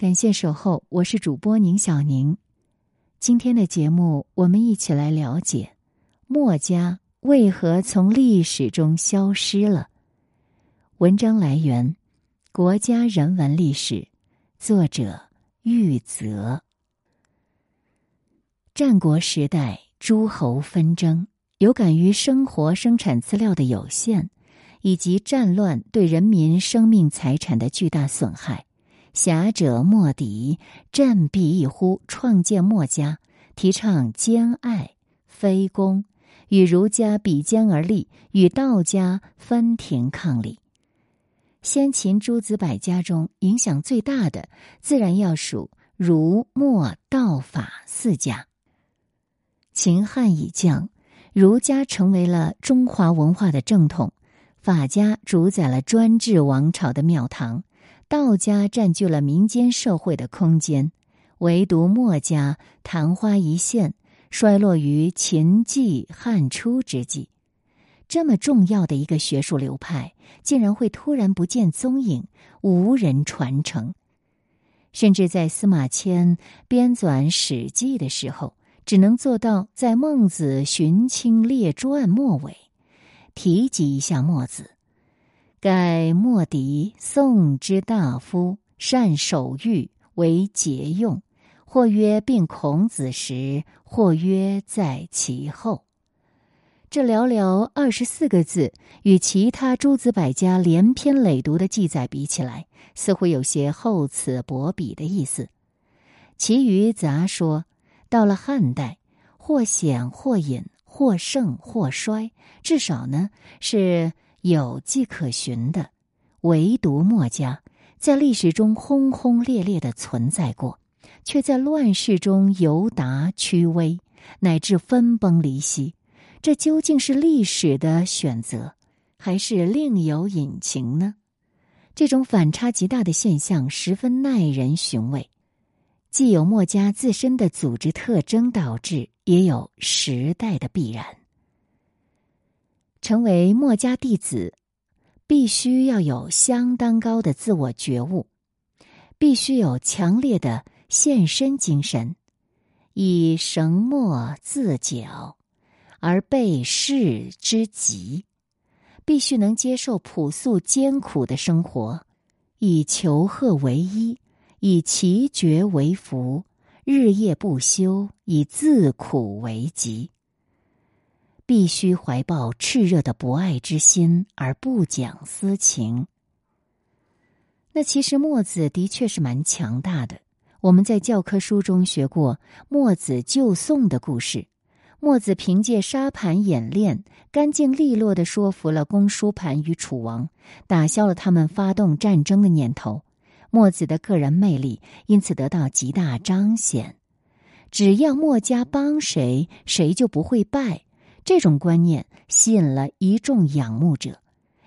感谢守候，我是主播宁小宁。今天的节目，我们一起来了解墨家为何从历史中消失了。文章来源：国家人文历史，作者玉泽。战国时代，诸侯纷争，有感于生活生产资料的有限，以及战乱对人民生命财产的巨大损害。侠者莫敌，振臂一呼，创建墨家，提倡兼爱非攻，与儒家比肩而立，与道家分庭抗礼。先秦诸子百家中，影响最大的自然要数儒、墨、道、法四家。秦汉已降，儒家成为了中华文化的正统，法家主宰了专制王朝的庙堂。道家占据了民间社会的空间，唯独墨家昙花一现，衰落于秦晋汉初之际。这么重要的一个学术流派，竟然会突然不见踪影，无人传承。甚至在司马迁编纂《史记》的时候，只能做到在《孟子荀卿列传》末尾提及一下墨子。盖莫迪宋之大夫，善守御，为节用。或曰并孔子时，或曰在其后。这寥寥二十四个字，与其他诸子百家连篇累牍的记载比起来，似乎有些厚此薄彼的意思。其余杂说，到了汉代，或显或隐，或盛或衰，至少呢是。有迹可循的，唯独墨家在历史中轰轰烈烈的存在过，却在乱世中游达屈微，乃至分崩离析。这究竟是历史的选择，还是另有隐情呢？这种反差极大的现象十分耐人寻味，既有墨家自身的组织特征导致，也有时代的必然。成为墨家弟子，必须要有相当高的自我觉悟，必须有强烈的献身精神，以绳墨自矫而备世之急，必须能接受朴素艰苦的生活，以求贺为衣，以奇绝为服，日夜不休，以自苦为极。必须怀抱炽热的博爱之心，而不讲私情。那其实墨子的确是蛮强大的。我们在教科书中学过墨子救宋的故事。墨子凭借沙盘演练，干净利落的说服了公输盘与楚王，打消了他们发动战争的念头。墨子的个人魅力因此得到极大彰显。只要墨家帮谁，谁就不会败。这种观念吸引了一众仰慕者，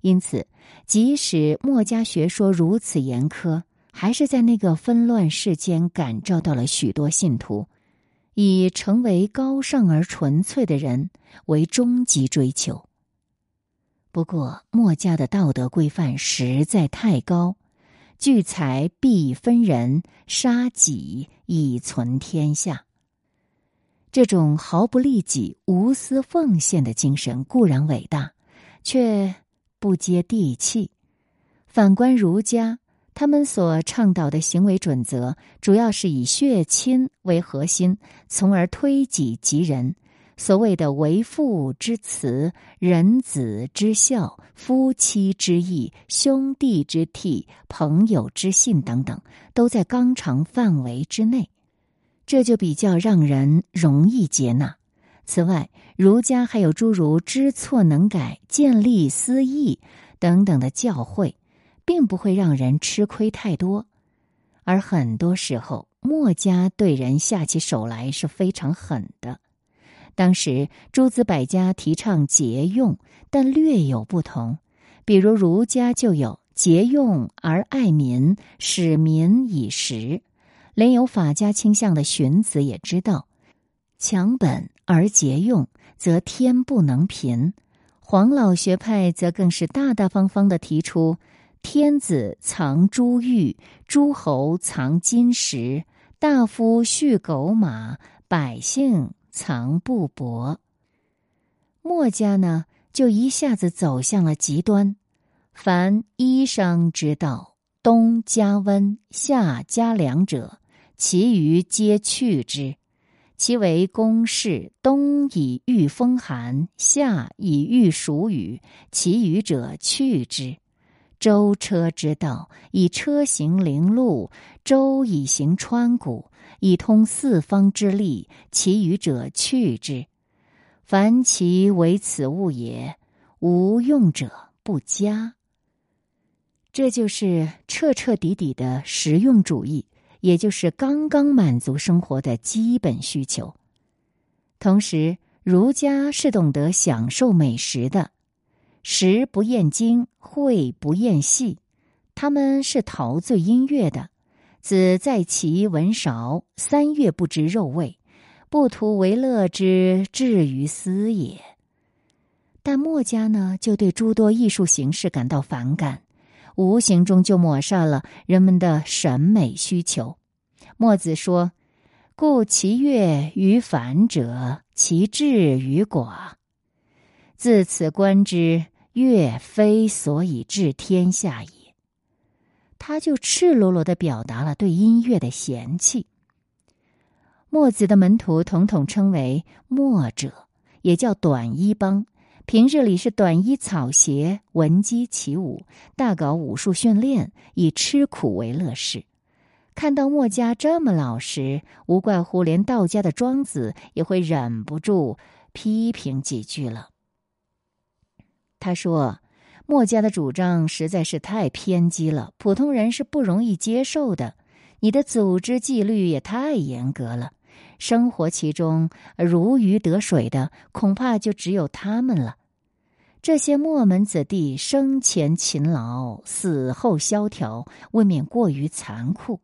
因此，即使墨家学说如此严苛，还是在那个纷乱世间感召到了许多信徒，以成为高尚而纯粹的人为终极追求。不过，墨家的道德规范实在太高，聚财必分人，杀己以存天下。这种毫不利己、无私奉献的精神固然伟大，却不接地气。反观儒家，他们所倡导的行为准则，主要是以血亲为核心，从而推己及人。所谓的为父之慈、人子之孝、夫妻之义、兄弟之悌、朋友之信等等，都在纲常范围之内。这就比较让人容易接纳。此外，儒家还有诸如知错能改、见利思义等等的教诲，并不会让人吃亏太多。而很多时候，墨家对人下起手来是非常狠的。当时诸子百家提倡节用，但略有不同。比如儒家就有节用而爱民，使民以食。连有法家倾向的荀子也知道，强本而节用，则天不能贫。黄老学派则更是大大方方的提出，天子藏珠玉，诸侯藏金石，大夫蓄狗马，百姓藏布帛。墨家呢，就一下子走向了极端。凡衣裳之道，冬加温，夏加凉者，其余皆去之。其为公事，冬以御风寒，夏以御暑雨，其余者去之。舟车之道，以车行陵路，舟以行川谷，以通四方之利，其余者去之。凡其为此物也，无用者不加。这就是彻彻底底的实用主义，也就是刚刚满足生活的基本需求。同时，儒家是懂得享受美食的，食不厌精，荟不厌细。他们是陶醉音乐的，子在其闻韶，三月不知肉味。不图为乐之至于斯也。但墨家呢，就对诸多艺术形式感到反感，无形中就抹杀了人们的审美需求。墨子说：“故其乐于繁者，其志于寡。自此观之，乐非所以治天下也。”他就赤裸裸的表达了对音乐的嫌弃。墨子的门徒统统称为墨者，也叫短衣帮。平日里是短衣草鞋，闻鸡起舞，大搞武术训练，以吃苦为乐事。看到墨家这么老实，无怪乎连道家的庄子也会忍不住批评几句了。他说：“墨家的主张实在是太偏激了，普通人是不容易接受的。你的组织纪律也太严格了。”生活其中如鱼得水的，恐怕就只有他们了。这些墨门子弟生前勤劳，死后萧条，未免过于残酷。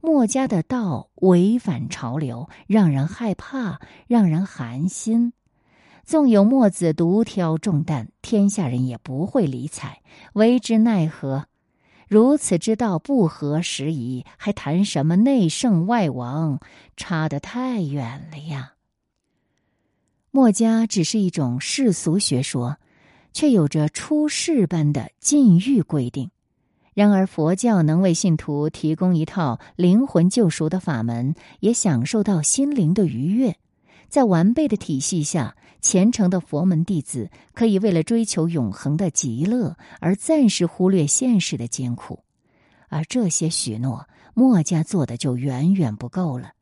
墨家的道违反潮流，让人害怕，让人寒心。纵有墨子独挑重担，天下人也不会理睬，为之奈何？如此之道不合时宜，还谈什么内圣外王？差得太远了呀！墨家只是一种世俗学说，却有着出世般的禁欲规定。然而佛教能为信徒提供一套灵魂救赎的法门，也享受到心灵的愉悦。在完备的体系下，虔诚的佛门弟子可以为了追求永恒的极乐而暂时忽略现实的艰苦，而这些许诺，墨家做的就远远不够了。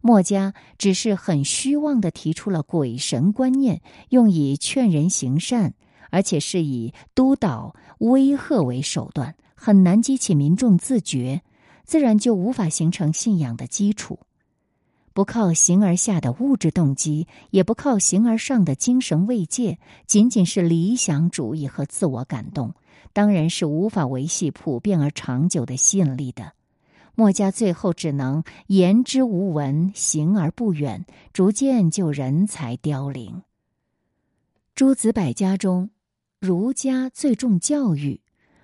墨家只是很虚妄的提出了鬼神观念，用以劝人行善，而且是以督导、威吓为手段，很难激起民众自觉，自然就无法形成信仰的基础。不靠形而下的物质动机，也不靠形而上的精神慰藉，仅仅是理想主义和自我感动，当然是无法维系普遍而长久的吸引力的。墨家最后只能言之无闻，行而不远，逐渐就人才凋零。诸子百家中，儒家最重教育，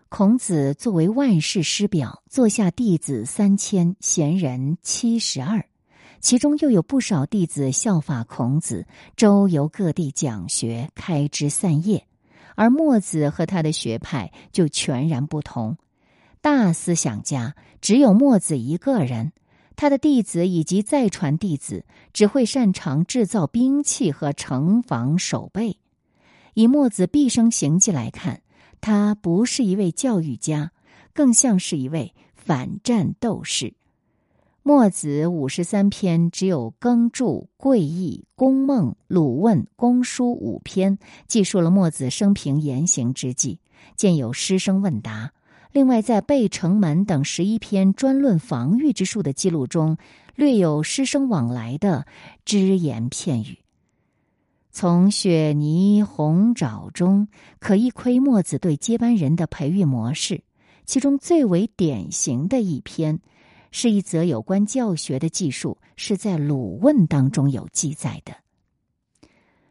孔子作为万世师表，座下弟子三千，贤人七十二。其中又有不少弟子效法孔子，周游各地讲学，开枝散叶；而墨子和他的学派就全然不同。大思想家只有墨子一个人，他的弟子以及再传弟子只会擅长制造兵器和城防守备。以墨子毕生行迹来看，他不是一位教育家，更像是一位反战斗士。墨子五十三篇，只有耕著、贵义、公孟、鲁问、公书五篇，记述了墨子生平言行之际，见有师生问答。另外，在背城门等十一篇专论防御之术的记录中，略有师生往来的只言片语。从雪泥红爪中，可一窥墨子对接班人的培育模式。其中最为典型的一篇。是一则有关教学的记述，是在《鲁问》当中有记载的。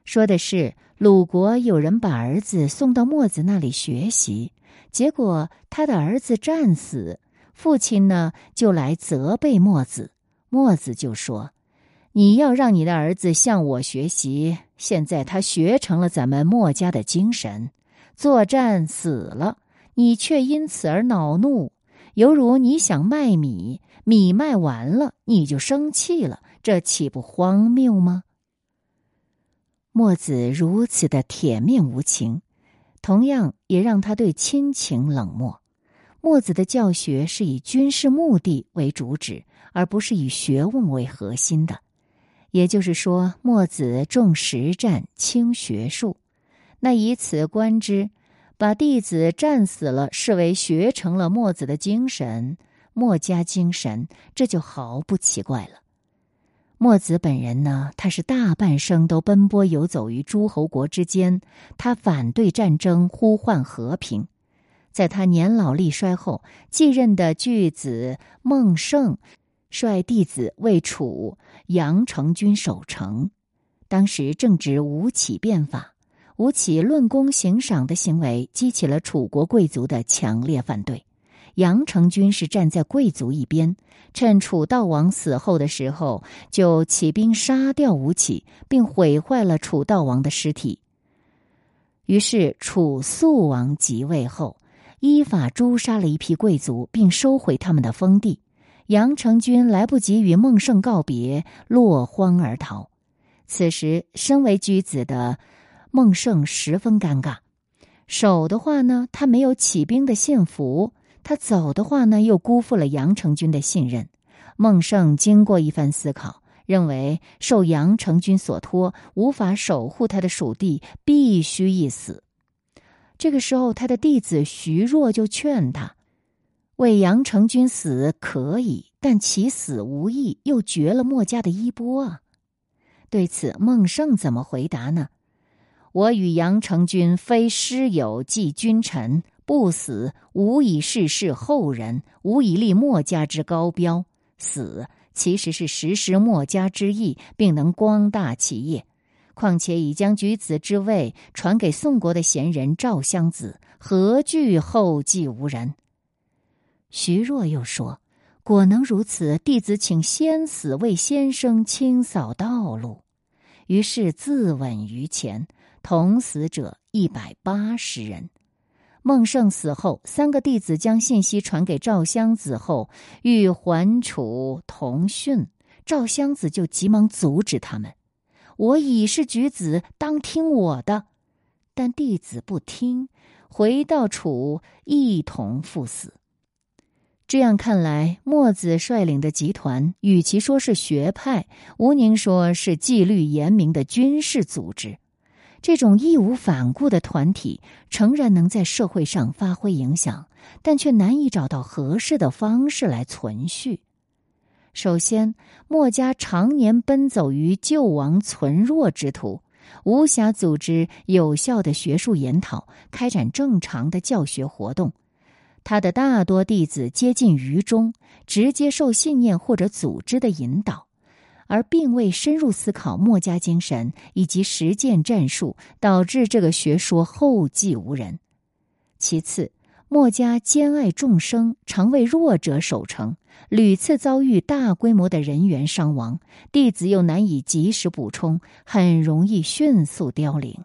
说的是鲁国有人把儿子送到墨子那里学习，结果他的儿子战死，父亲呢就来责备墨子。墨子就说：“你要让你的儿子向我学习，现在他学成了咱们墨家的精神，作战死了，你却因此而恼怒，犹如你想卖米，米卖完了你就生气了，这岂不荒谬吗？”墨子如此的铁面无情，同样也让他对亲情冷漠。墨子的教学是以军事目的为主旨，而不是以学问为核心的。也就是说，墨子重实战轻学术。那以此观之，把弟子战死了视为学成了墨子的精神，墨家精神，这就毫不奇怪了。墨子本人呢，他是大半生都奔波游走于诸侯国之间，他反对战争，呼唤和平。在他年老力衰后，继任的巨子孟胜率弟子为楚阳城军守城。当时正值吴起变法，吴起论功行赏的行为激起了楚国贵族的强烈反对。杨成军是站在贵族一边，趁楚悼王死后的时候，就起兵杀掉吴起，并毁坏了楚悼王的尸体。于是楚肃王即位后，依法诛杀了一批贵族，并收回他们的封地。杨成军来不及与孟胜告别，落荒而逃。此时，身为居子的孟胜十分尴尬。守的话呢，他没有起兵的信服。他走的话呢，又辜负了杨成军的信任。孟胜经过一番思考，认为受杨成军所托，无法守护他的属地，必须一死。这个时候，他的弟子徐若就劝他：“为杨成军死可以，但其死无益，又绝了墨家的衣钵啊。”对此，孟胜怎么回答呢？我与杨成军非师友，即君臣。不死，无以事事后人，无以立墨家之高标。死其实是实施墨家之意，并能光大其业。况且已将举子之位传给宋国的贤人赵襄子，何惧后继无人？徐若又说：“果能如此，弟子请先死，为先生清扫道路。”于是自刎于前，同死者一百八十人。孟胜死后，三个弟子将信息传给赵襄子后，欲还楚同训。赵襄子就急忙阻止他们：“我已是举子，当听我的。”但弟子不听，回到楚一同赴死。这样看来，墨子率领的集团，与其说是学派，吴宁说是纪律严明的军事组织。这种义无反顾的团体，诚然能在社会上发挥影响，但却难以找到合适的方式来存续。首先，墨家常年奔走于救亡存弱之途，无暇组织有效的学术研讨，开展正常的教学活动。他的大多弟子接近于中，直接受信念或者组织的引导。而并未深入思考墨家精神以及实践战术，导致这个学说后继无人。其次，墨家兼爱众生，常为弱者守城，屡次遭遇大规模的人员伤亡，弟子又难以及时补充，很容易迅速凋零。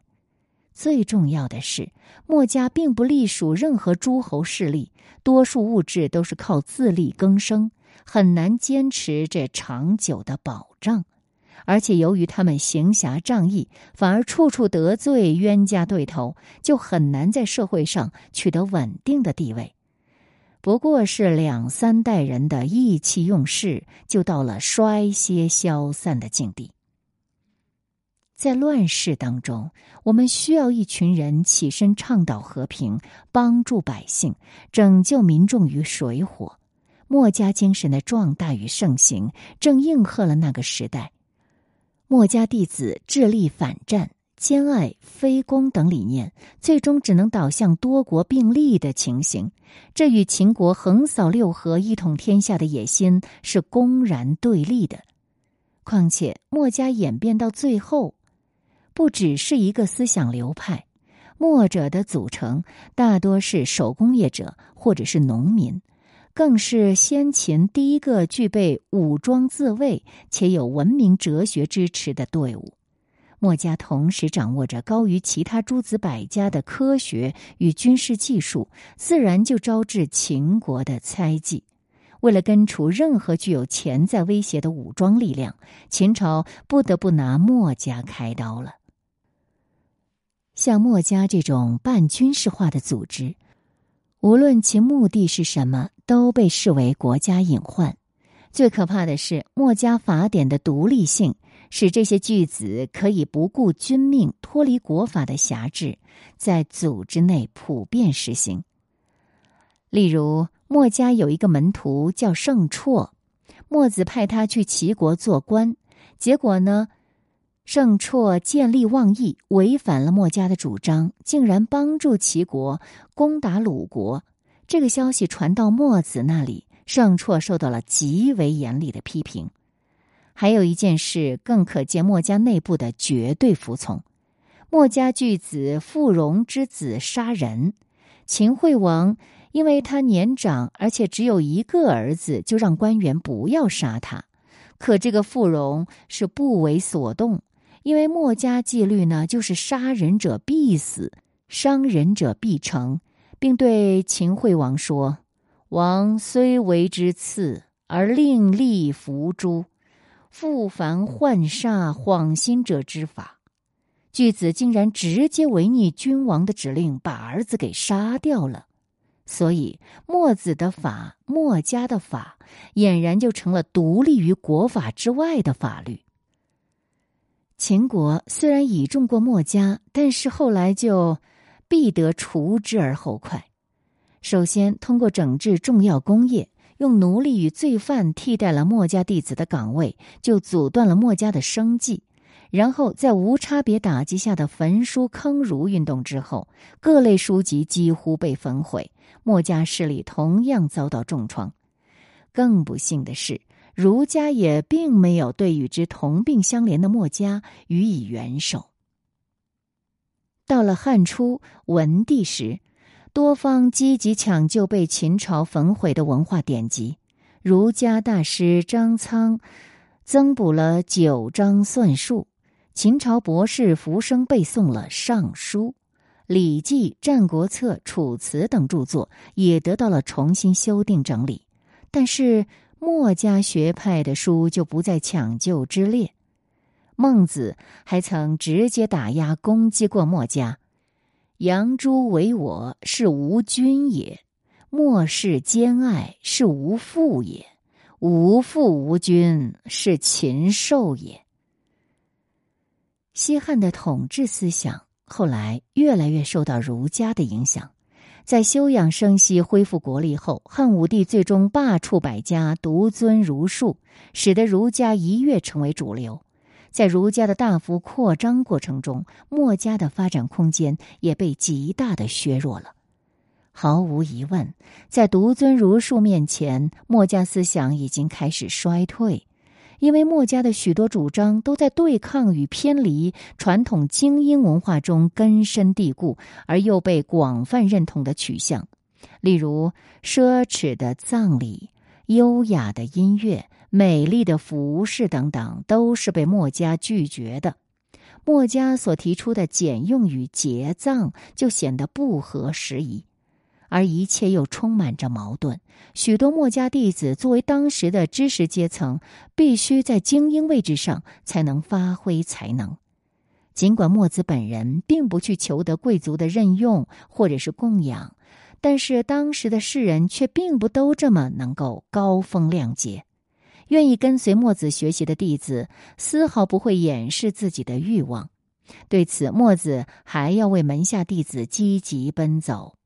最重要的是，墨家并不隶属任何诸侯势力，多数物质都是靠自力更生。很难坚持这长久的保障，而且由于他们行侠仗义，反而处处得罪冤家对头，就很难在社会上取得稳定的地位。不过是两三代人的意气用事，就到了衰歇消散的境地。在乱世当中，我们需要一群人起身倡导和平，帮助百姓，拯救民众于水火。墨家精神的壮大与盛行，正应和了那个时代。墨家弟子致力反战、兼爱非攻等理念，最终只能导向多国并立的情形。这与秦国横扫六合、一统天下的野心是公然对立的。况且，墨家演变到最后，不只是一个思想流派，墨者的组成大多是手工业者或者是农民，更是先秦第一个具备武装自卫且有文明哲学支持的队伍。墨家同时掌握着高于其他诸子百家的科学与军事技术，自然就招致秦国的猜忌。为了根除任何具有潜在威胁的武装力量，秦朝不得不拿墨家开刀了。像墨家这种半军事化的组织，无论其目的是什么，都被视为国家隐患。最可怕的是，墨家法典的独立性，使这些巨子可以不顾君命、脱离国法的辖制，在组织内普遍实行。例如。墨家有一个门徒叫圣绰，墨子派他去齐国做官，结果呢，盛绰见利忘义，违反了墨家的主张，竟然帮助齐国攻打鲁国。这个消息传到墨子那里，盛绰受到了极为严厉的批评。还有一件事更可见墨家内部的绝对服从：墨家巨子傅荣之子杀人，秦惠王。因为他年长，而且只有一个儿子，就让官员不要杀他。可这个傅荣是不为所动，因为墨家纪律呢，就是杀人者必死，伤人者必成，并对秦惠王说：“王虽为之次，而令立伏诛，复凡幻杀恍心者之法。”巨子竟然直接违逆君王的指令，把儿子给杀掉了。所以，墨子的法、墨家的法，俨然就成了独立于国法之外的法律。秦国虽然倚重过墨家，但是后来就必得除之而后快。首先，通过整治重要工业，用奴隶与罪犯替代了墨家弟子的岗位，就阻断了墨家的生计。然后，在无差别打击下的焚书坑儒运动之后，各类书籍几乎被焚毁。墨家势力同样遭到重创，更不幸的是，儒家也并没有对与之同病相怜的墨家予以援手。到了汉初文帝时，多方积极抢救被秦朝焚毁的文化典籍，儒家大师张苍增补了九章算术，秦朝博士浮生背诵了《尚书》。《礼记》《战国策》《楚辞》等著作也得到了重新修订整理，但是墨家学派的书就不在抢救之列。孟子还曾直接打压攻击过墨家：“杨朱为我是无君也，墨氏兼爱是无父也，无父无君是禽兽也。”西汉的统治思想。后来越来越受到儒家的影响，在休养生息、恢复国力后，汉武帝最终罢黜百家，独尊儒术，使得儒家一跃成为主流。在儒家的大幅扩张过程中，墨家的发展空间也被极大的削弱了。毫无疑问，在独尊儒术面前，墨家思想已经开始衰退。因为墨家的许多主张都在对抗与偏离传统精英文化中根深蒂固而又被广泛认同的取向，例如奢侈的葬礼、优雅的音乐、美丽的服饰等等，都是被墨家拒绝的。墨家所提出的简用与节葬就显得不合时宜。而一切又充满着矛盾。许多墨家弟子作为当时的知识阶层，必须在精英位置上才能发挥才能。尽管墨子本人并不去求得贵族的任用或者是供养，但是当时的世人却并不都这么能够高风亮节。愿意跟随墨子学习的弟子，丝毫不会掩饰自己的欲望。对此，墨子还要为门下弟子积极奔走。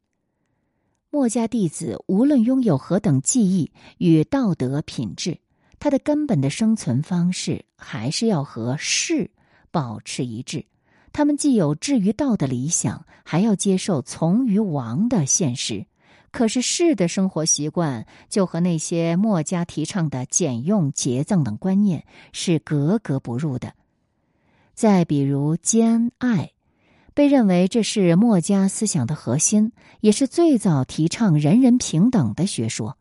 墨家弟子无论拥有何等技艺与道德品质，他的根本的生存方式还是要和士保持一致。他们既有志于道的理想，还要接受从于王的现实。可是士的生活习惯就和那些墨家提倡的简用节葬等观念是格格不入的。再比如兼爱，被认为这是墨家思想的核心，也是最早提倡人人平等的学说。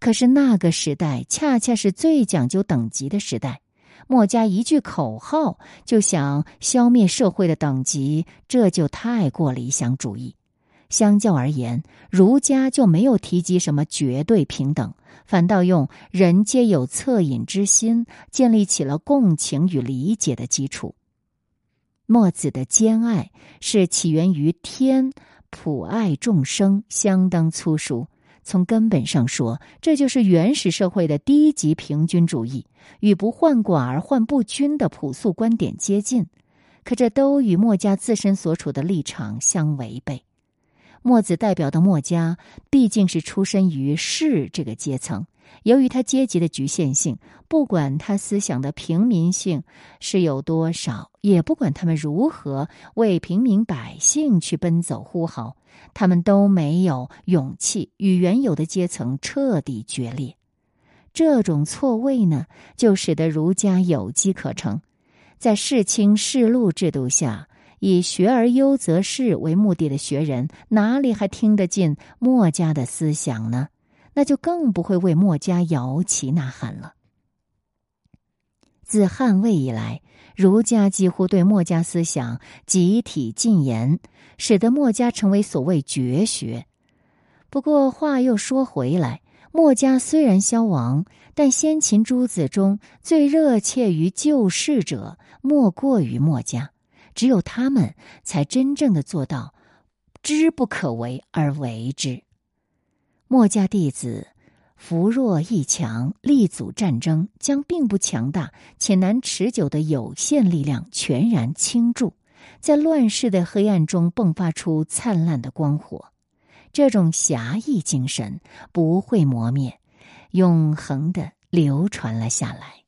可是那个时代恰恰是最讲究等级的时代，墨家一句口号就想消灭社会的等级，这就太过理想主义。相较而言，儒家就没有提及什么绝对平等，反倒用“人皆有恻隐之心”建立起了共情与理解的基础。墨子的兼爱是起源于天，普爱众生，相当粗俗。从根本上说，这就是原始社会的低级平均主义，与不患寡而患不均的朴素观点接近。可这都与墨家自身所处的立场相违背。墨子代表的墨家毕竟是出身于士这个阶层。由于他阶级的局限性，不管他思想的平民性是有多少，也不管他们如何为平民百姓去奔走呼号，他们都没有勇气与原有的阶层彻底决裂。这种错位呢，就使得儒家有机可乘。在世卿世禄制度下，以学而优则仕为目的的学人，哪里还听得进墨家的思想呢？那就更不会为墨家摇旗呐喊了。自汉魏以来，儒家几乎对墨家思想集体禁言，使得墨家成为所谓绝学。不过话又说回来，墨家虽然消亡，但先秦诸子中最热切于救世者，莫过于墨家。只有他们才真正的做到知不可为而为之。墨家弟子扶弱抑强，力阻战争，将并不强大且难持久的有限力量全然倾注，在乱世的黑暗中迸发出灿烂的光火。这种侠义精神不会磨灭，永恒的流传了下来。